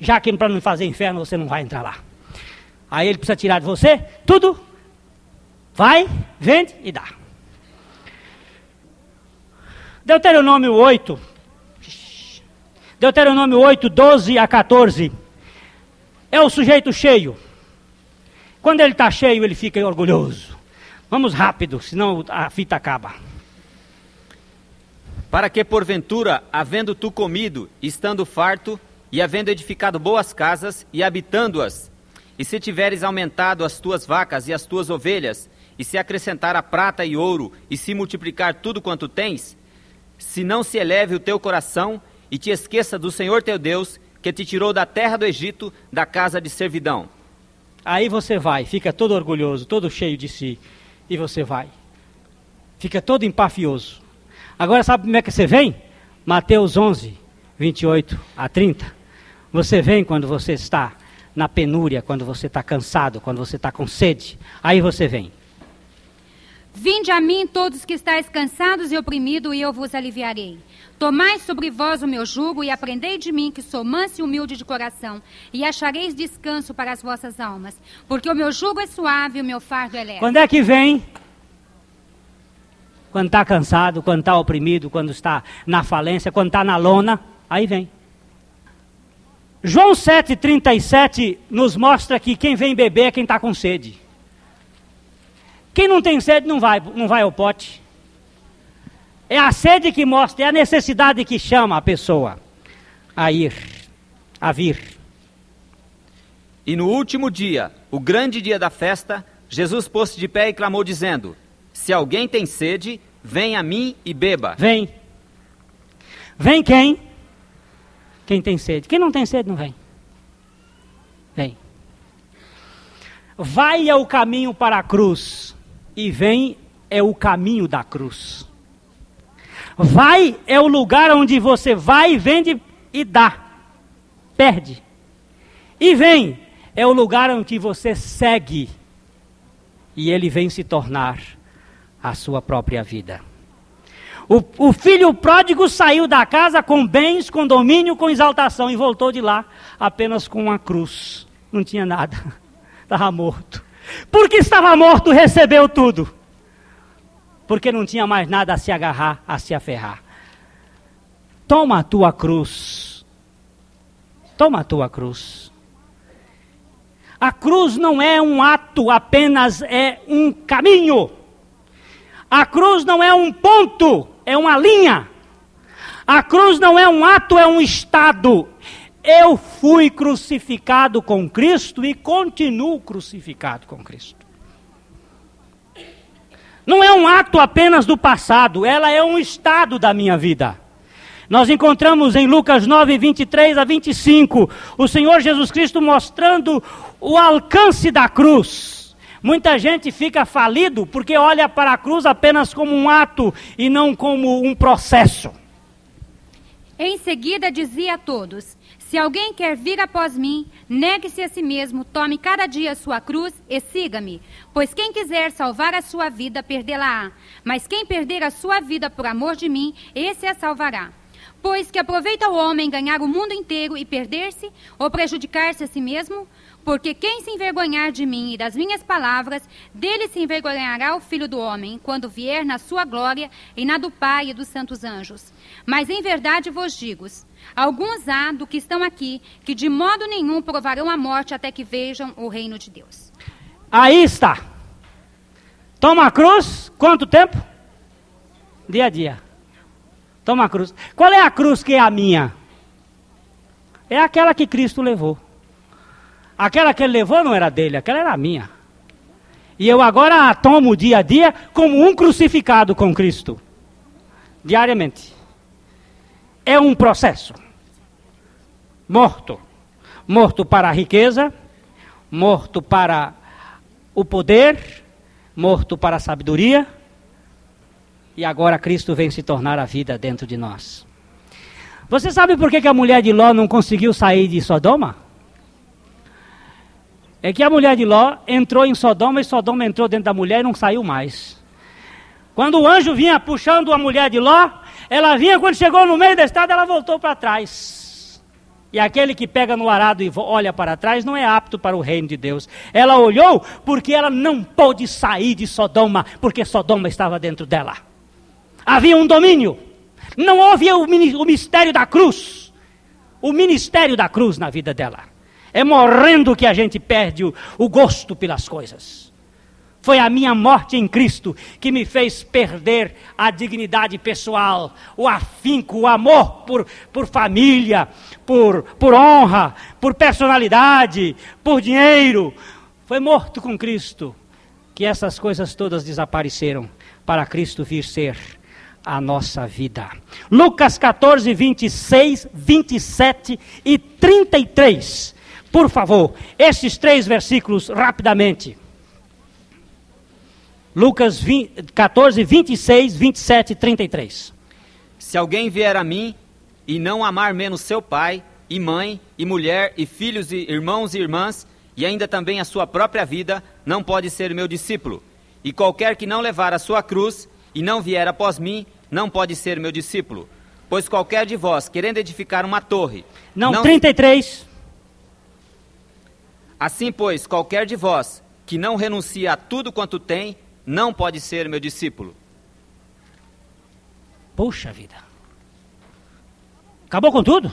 Já que para não fazer inferno você não vai entrar lá. Aí ele precisa tirar de você tudo. Vai, vende e dá. Deuteronômio 8. Deuteronômio 8, 12 a 14. É o sujeito cheio. Quando ele está cheio, ele fica orgulhoso. Vamos rápido, senão a fita acaba. Para que, porventura, havendo tu comido, estando farto, e havendo edificado boas casas, e habitando-as, e se tiveres aumentado as tuas vacas e as tuas ovelhas, e se acrescentar a prata e ouro, e se multiplicar tudo quanto tens, se não se eleve o teu coração, e te esqueça do Senhor teu Deus, que te tirou da terra do Egito, da casa de servidão. Aí você vai, fica todo orgulhoso, todo cheio de si e você vai. Fica todo empafioso. Agora sabe como é que você vem? Mateus 11, 28 a 30. Você vem quando você está na penúria, quando você está cansado, quando você está com sede. Aí você vem. Vinde a mim todos que estáis cansados e oprimidos, e eu vos aliviarei. Tomai sobre vós o meu jugo e aprendei de mim, que sou manso e humilde de coração, e achareis descanso para as vossas almas, porque o meu jugo é suave e o meu fardo é leve. Quando é que vem? Quando está cansado, quando está oprimido, quando está na falência, quando está na lona, aí vem. João 7,37 nos mostra que quem vem beber é quem está com sede. Quem não tem sede não vai, não vai ao pote. É a sede que mostra, é a necessidade que chama a pessoa a ir, a vir. E no último dia, o grande dia da festa, Jesus pôs-se de pé e clamou, dizendo: Se alguém tem sede, vem a mim e beba. Vem. Vem quem? Quem tem sede. Quem não tem sede, não vem. Vem. Vai é o caminho para a cruz e vem é o caminho da cruz. Vai é o lugar onde você vai, vende e dá, perde. E vem é o lugar onde você segue e ele vem se tornar a sua própria vida. O, o, filho pródigo saiu da casa com bens, com domínio, com exaltação e voltou de lá apenas com uma cruz. Não tinha nada, <laughs> estava morto. Porque estava morto, recebeu tudo. Porque não tinha mais nada a se agarrar, a se aferrar. Toma a tua cruz. Toma a tua cruz. A cruz não é um ato, apenas é um caminho. A cruz não é um ponto, é uma linha. A cruz não é um ato, é um estado. Eu fui crucificado com Cristo e continuo crucificado com Cristo. Não é um ato apenas do passado, ela é um estado da minha vida. Nós encontramos em Lucas 9, 23 a 25, o Senhor Jesus Cristo mostrando o alcance da cruz. Muita gente fica falido porque olha para a cruz apenas como um ato e não como um processo. Em seguida dizia a todos: se alguém quer vir após mim, negue-se a si mesmo, tome cada dia a sua cruz e siga-me. Pois quem quiser salvar a sua vida, perdê-la-á. Mas quem perder a sua vida por amor de mim, esse a salvará. Pois que aproveita o homem ganhar o mundo inteiro e perder-se, ou prejudicar-se a si mesmo? Porque quem se envergonhar de mim e das minhas palavras, dele se envergonhará o filho do homem, quando vier na sua glória e na do Pai e dos santos anjos. Mas em verdade vos digo: alguns há do que estão aqui que de modo nenhum provarão a morte até que vejam o reino de Deus. Aí está. Toma a cruz, quanto tempo? Dia a dia. Toma a cruz. Qual é a cruz que é a minha? É aquela que Cristo levou. Aquela que ele levou não era dele, aquela era minha. E eu agora a tomo dia a dia como um crucificado com Cristo. Diariamente. É um processo. Morto. Morto para a riqueza, morto para o poder, morto para a sabedoria. E agora Cristo vem se tornar a vida dentro de nós. Você sabe por que, que a mulher de Ló não conseguiu sair de Sodoma? é que a mulher de Ló entrou em Sodoma e Sodoma entrou dentro da mulher e não saiu mais. Quando o anjo vinha puxando a mulher de Ló, ela vinha, quando chegou no meio da estrada, ela voltou para trás. E aquele que pega no arado e olha para trás não é apto para o reino de Deus. Ela olhou porque ela não pôde sair de Sodoma, porque Sodoma estava dentro dela. Havia um domínio. Não houve o mistério da cruz. O ministério da cruz na vida dela. É morrendo que a gente perde o, o gosto pelas coisas. Foi a minha morte em Cristo que me fez perder a dignidade pessoal, o afinco, o amor por, por família, por, por honra, por personalidade, por dinheiro. Foi morto com Cristo que essas coisas todas desapareceram para Cristo vir ser a nossa vida. Lucas 14, 26, 27 e 33 por favor, esses três versículos rapidamente. Lucas 20, 14, 26, 27 e 33. Se alguém vier a mim e não amar menos seu pai, e mãe, e mulher, e filhos, e irmãos e irmãs, e ainda também a sua própria vida, não pode ser meu discípulo. E qualquer que não levar a sua cruz e não vier após mim, não pode ser meu discípulo. Pois qualquer de vós, querendo edificar uma torre. Não, não 33. Assim, pois, qualquer de vós que não renuncia a tudo quanto tem, não pode ser meu discípulo. Puxa vida. Acabou com tudo?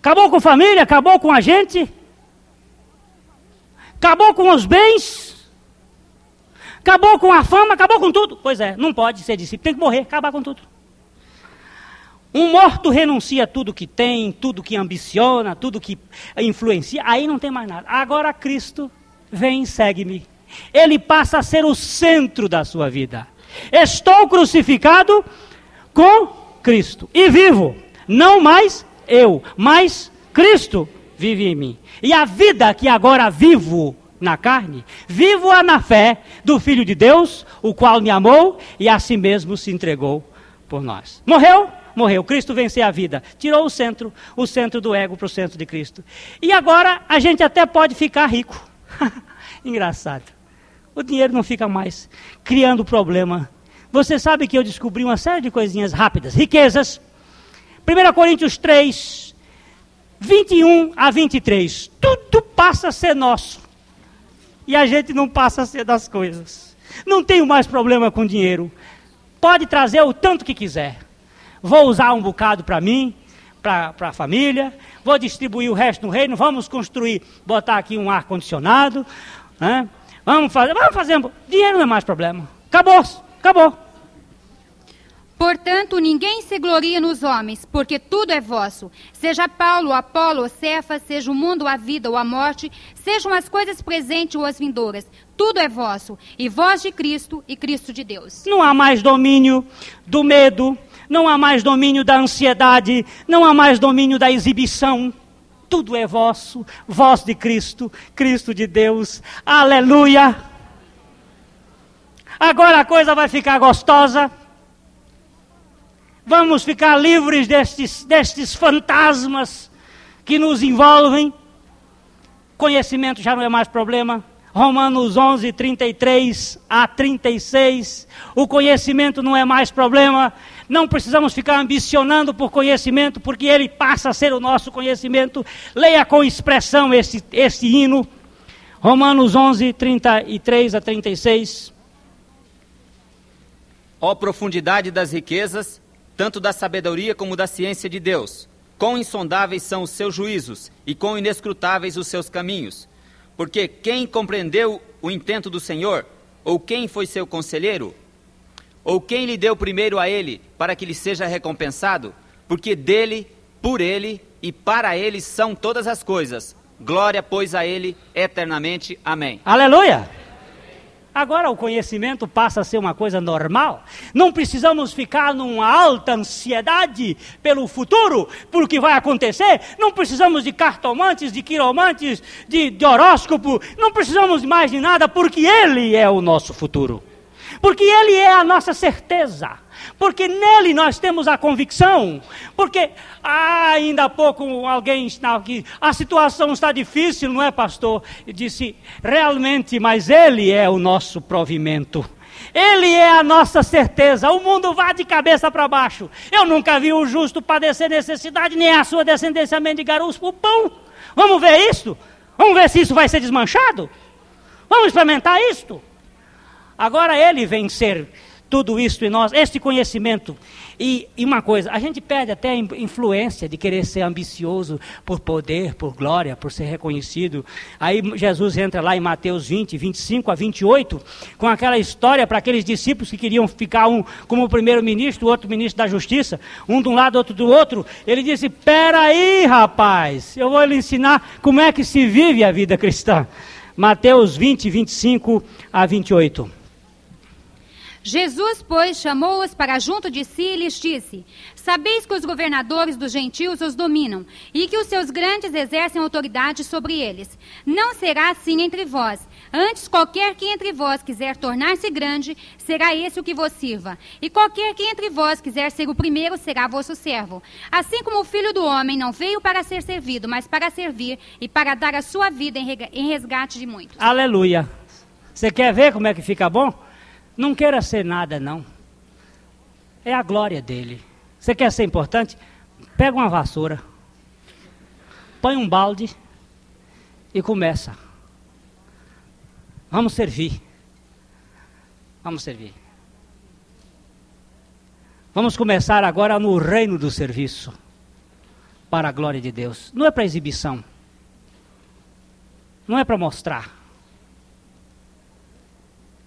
Acabou com família? Acabou com a gente? Acabou com os bens? Acabou com a fama? Acabou com tudo? Pois é, não pode ser discípulo, tem que morrer, acabar com tudo. Um morto renuncia tudo que tem, tudo que ambiciona, tudo que influencia, aí não tem mais nada. Agora Cristo vem e segue-me. Ele passa a ser o centro da sua vida. Estou crucificado com Cristo e vivo, não mais eu, mas Cristo vive em mim. E a vida que agora vivo na carne, vivo-a na fé do Filho de Deus, o qual me amou e a si mesmo se entregou por nós. Morreu? morreu. Cristo venceu a vida. Tirou o centro, o centro do ego para o centro de Cristo. E agora a gente até pode ficar rico. <laughs> Engraçado. O dinheiro não fica mais criando problema. Você sabe que eu descobri uma série de coisinhas rápidas. Riquezas. 1 Coríntios 3, 21 a 23. Tudo passa a ser nosso. E a gente não passa a ser das coisas. Não tenho mais problema com dinheiro. Pode trazer o tanto que quiser vou usar um bocado para mim, para a família, vou distribuir o resto no reino, vamos construir, botar aqui um ar-condicionado, né? Vamos fazer, vamos fazer, dinheiro não é mais problema, acabou, acabou. Portanto, ninguém se gloria nos homens, porque tudo é vosso. Seja Paulo, Apolo, Cefas, seja o mundo, a vida ou a morte, sejam as coisas presentes ou as vindouras, tudo é vosso, e vós de Cristo e Cristo de Deus. Não há mais domínio do medo, não há mais domínio da ansiedade, não há mais domínio da exibição. Tudo é vosso, voz de Cristo, Cristo de Deus. Aleluia! Agora a coisa vai ficar gostosa. Vamos ficar livres destes, destes fantasmas que nos envolvem. Conhecimento já não é mais problema. Romanos 11, 33 a 36. O conhecimento não é mais problema Não precisamos ficar ambicionando por conhecimento, porque ele passa a ser o nosso conhecimento. Leia com expressão esse, esse hino. Romanos 11, 33 a 36. Ó profundidade das riquezas, tanto da sabedoria como da ciência de Deus! Quão insondáveis são os seus juízos e quão inescrutáveis os seus caminhos! Porque quem compreendeu o intento do Senhor? Ou quem foi seu conselheiro? Ou quem lhe deu primeiro a ele, para que lhe seja recompensado? Porque dele, por ele e para ele são todas as coisas. Glória, pois, a ele eternamente. Amém. Aleluia! Agora o conhecimento passa a ser uma coisa normal. Não precisamos ficar numa alta ansiedade pelo futuro, pelo que vai acontecer. Não precisamos de cartomantes, de quiromantes, de, de horóscopo. Não precisamos mais de nada, porque Ele é o nosso futuro. Porque Ele é a nossa certeza porque nele nós temos a convicção. Porque ah, ainda há pouco alguém está aqui, a situação está difícil, não é, pastor? E disse, realmente, mas ele é o nosso provimento. Ele é a nossa certeza. O mundo vai de cabeça para baixo. Eu nunca vi o justo padecer necessidade, nem a sua descendência mendigar os pão. Vamos ver isso? Vamos ver se isso vai ser desmanchado? Vamos experimentar isto? Agora ele vem ser tudo isso em nós, este conhecimento. E, e, uma coisa, a gente perde até a influência de querer ser ambicioso por poder, por glória, por ser reconhecido. Aí Jesus entra lá em Mateus 20, 25 a 28, com aquela história para aqueles discípulos que queriam ficar um como primeiro-ministro, o outro ministro da justiça, um de um lado, outro do outro. Ele disse: Peraí, rapaz, eu vou lhe ensinar como é que se vive a vida cristã. Mateus 20, 25 a 28. Jesus, pois, chamou-os para junto de si e lhes disse: Sabeis que os governadores dos gentios os dominam, e que os seus grandes exercem autoridade sobre eles. Não será assim entre vós. Antes, qualquer que entre vós quiser tornar-se grande, será esse o que vos sirva. E qualquer que entre vós quiser ser o primeiro, será vosso servo. Assim como o filho do homem não veio para ser servido, mas para servir e para dar a sua vida em resgate de muitos. Aleluia. Você quer ver como é que fica bom? Não queira ser nada, não. É a glória dele. Você quer ser importante? Pega uma vassoura, põe um balde e começa. Vamos servir. Vamos servir. Vamos começar agora no reino do serviço. Para a glória de Deus. Não é para exibição. Não é para mostrar.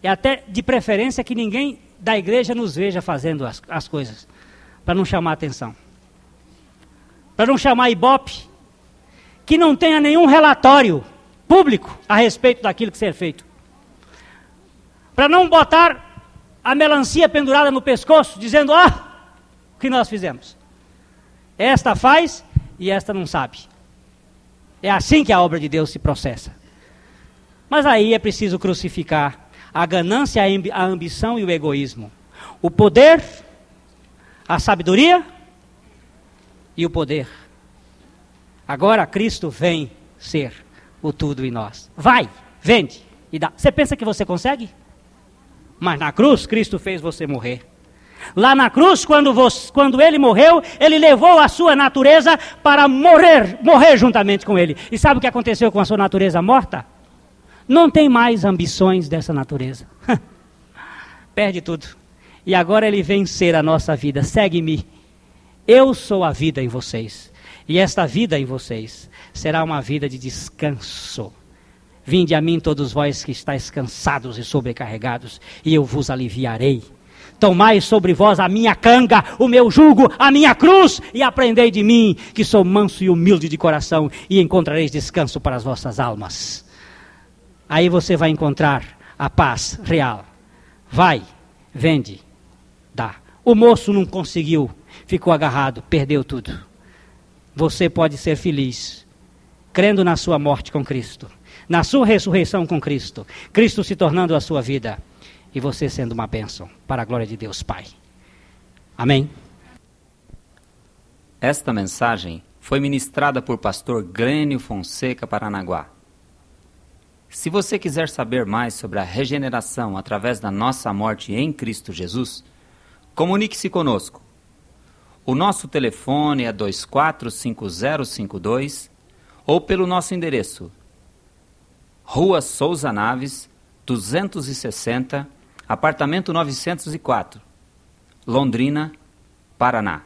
E até de preferência que ninguém da igreja nos veja fazendo as, as coisas, para não chamar atenção. Para não chamar ibope, que não tenha nenhum relatório público a respeito daquilo que ser feito. Para não botar a melancia pendurada no pescoço, dizendo: ah, o que nós fizemos. Esta faz e esta não sabe. É assim que a obra de Deus se processa. Mas aí é preciso crucificar a ganância, a ambição e o egoísmo. O poder, a sabedoria e o poder. Agora Cristo vem ser o tudo em nós. Vai, vende e dá. Você pensa que você consegue? Mas na cruz, Cristo fez você morrer. Lá na cruz, quando, você, quando ele morreu, ele levou a sua natureza para morrer, morrer juntamente com ele. E sabe o que aconteceu com a sua natureza morta? Não tem mais ambições dessa natureza. <laughs> Perde tudo. E agora ele vem ser a nossa vida. Segue-me. Eu sou a vida em vocês. E esta vida em vocês será uma vida de descanso. Vinde a mim todos vós que estáis cansados e sobrecarregados, e eu vos aliviarei. Tomai sobre vós a minha canga, o meu jugo, a minha cruz, e aprendei de mim, que sou manso e humilde de coração, e encontrareis descanso para as vossas almas. Aí você vai encontrar a paz real. Vai, vende, dá. O moço não conseguiu, ficou agarrado, perdeu tudo. Você pode ser feliz, crendo na sua morte com Cristo, na sua ressurreição com Cristo, Cristo se tornando a sua vida e você sendo uma bênção para a glória de Deus Pai. Amém. Esta mensagem foi ministrada por pastor Glênio Fonseca Paranaguá. Se você quiser saber mais sobre a regeneração através da nossa morte em Cristo Jesus, comunique-se conosco O nosso telefone é 245052 ou pelo nosso endereço Rua Souza Naves, 260, apartamento 904, Londrina, Paraná.